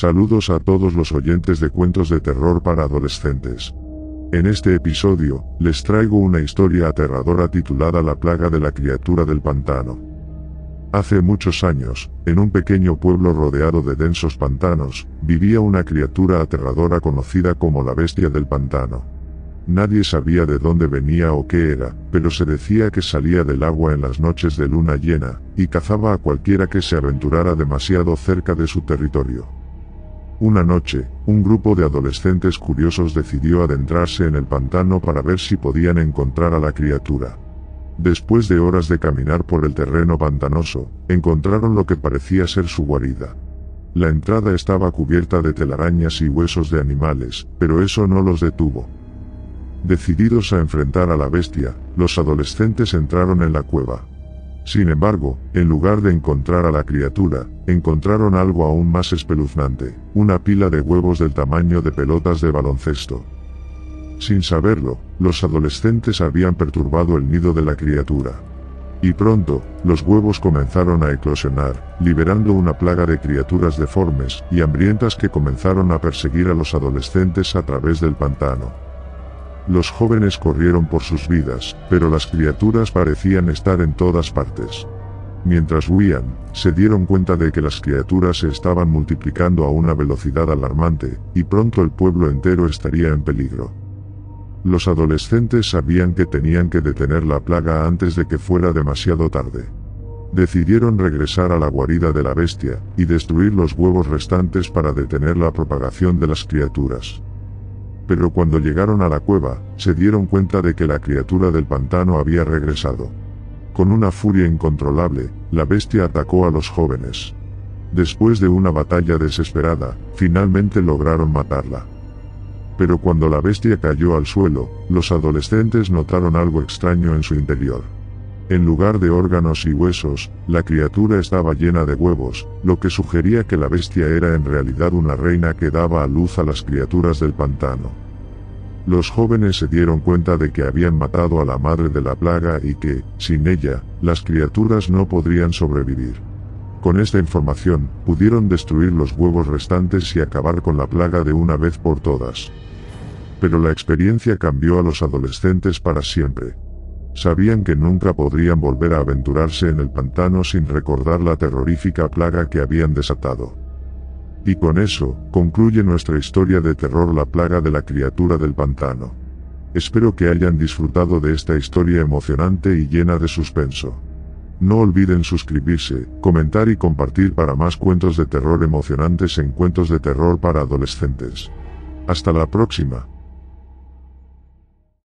Saludos a todos los oyentes de cuentos de terror para adolescentes. En este episodio, les traigo una historia aterradora titulada La plaga de la criatura del pantano. Hace muchos años, en un pequeño pueblo rodeado de densos pantanos, vivía una criatura aterradora conocida como la bestia del pantano. Nadie sabía de dónde venía o qué era, pero se decía que salía del agua en las noches de luna llena, y cazaba a cualquiera que se aventurara demasiado cerca de su territorio. Una noche, un grupo de adolescentes curiosos decidió adentrarse en el pantano para ver si podían encontrar a la criatura. Después de horas de caminar por el terreno pantanoso, encontraron lo que parecía ser su guarida. La entrada estaba cubierta de telarañas y huesos de animales, pero eso no los detuvo. Decididos a enfrentar a la bestia, los adolescentes entraron en la cueva. Sin embargo, en lugar de encontrar a la criatura, encontraron algo aún más espeluznante, una pila de huevos del tamaño de pelotas de baloncesto. Sin saberlo, los adolescentes habían perturbado el nido de la criatura. Y pronto, los huevos comenzaron a eclosionar, liberando una plaga de criaturas deformes y hambrientas que comenzaron a perseguir a los adolescentes a través del pantano. Los jóvenes corrieron por sus vidas, pero las criaturas parecían estar en todas partes. Mientras huían, se dieron cuenta de que las criaturas se estaban multiplicando a una velocidad alarmante, y pronto el pueblo entero estaría en peligro. Los adolescentes sabían que tenían que detener la plaga antes de que fuera demasiado tarde. Decidieron regresar a la guarida de la bestia, y destruir los huevos restantes para detener la propagación de las criaturas pero cuando llegaron a la cueva, se dieron cuenta de que la criatura del pantano había regresado. Con una furia incontrolable, la bestia atacó a los jóvenes. Después de una batalla desesperada, finalmente lograron matarla. Pero cuando la bestia cayó al suelo, los adolescentes notaron algo extraño en su interior. En lugar de órganos y huesos, la criatura estaba llena de huevos, lo que sugería que la bestia era en realidad una reina que daba a luz a las criaturas del pantano. Los jóvenes se dieron cuenta de que habían matado a la madre de la plaga y que, sin ella, las criaturas no podrían sobrevivir. Con esta información, pudieron destruir los huevos restantes y acabar con la plaga de una vez por todas. Pero la experiencia cambió a los adolescentes para siempre. Sabían que nunca podrían volver a aventurarse en el pantano sin recordar la terrorífica plaga que habían desatado. Y con eso, concluye nuestra historia de terror La plaga de la criatura del pantano. Espero que hayan disfrutado de esta historia emocionante y llena de suspenso. No olviden suscribirse, comentar y compartir para más cuentos de terror emocionantes en cuentos de terror para adolescentes. Hasta la próxima.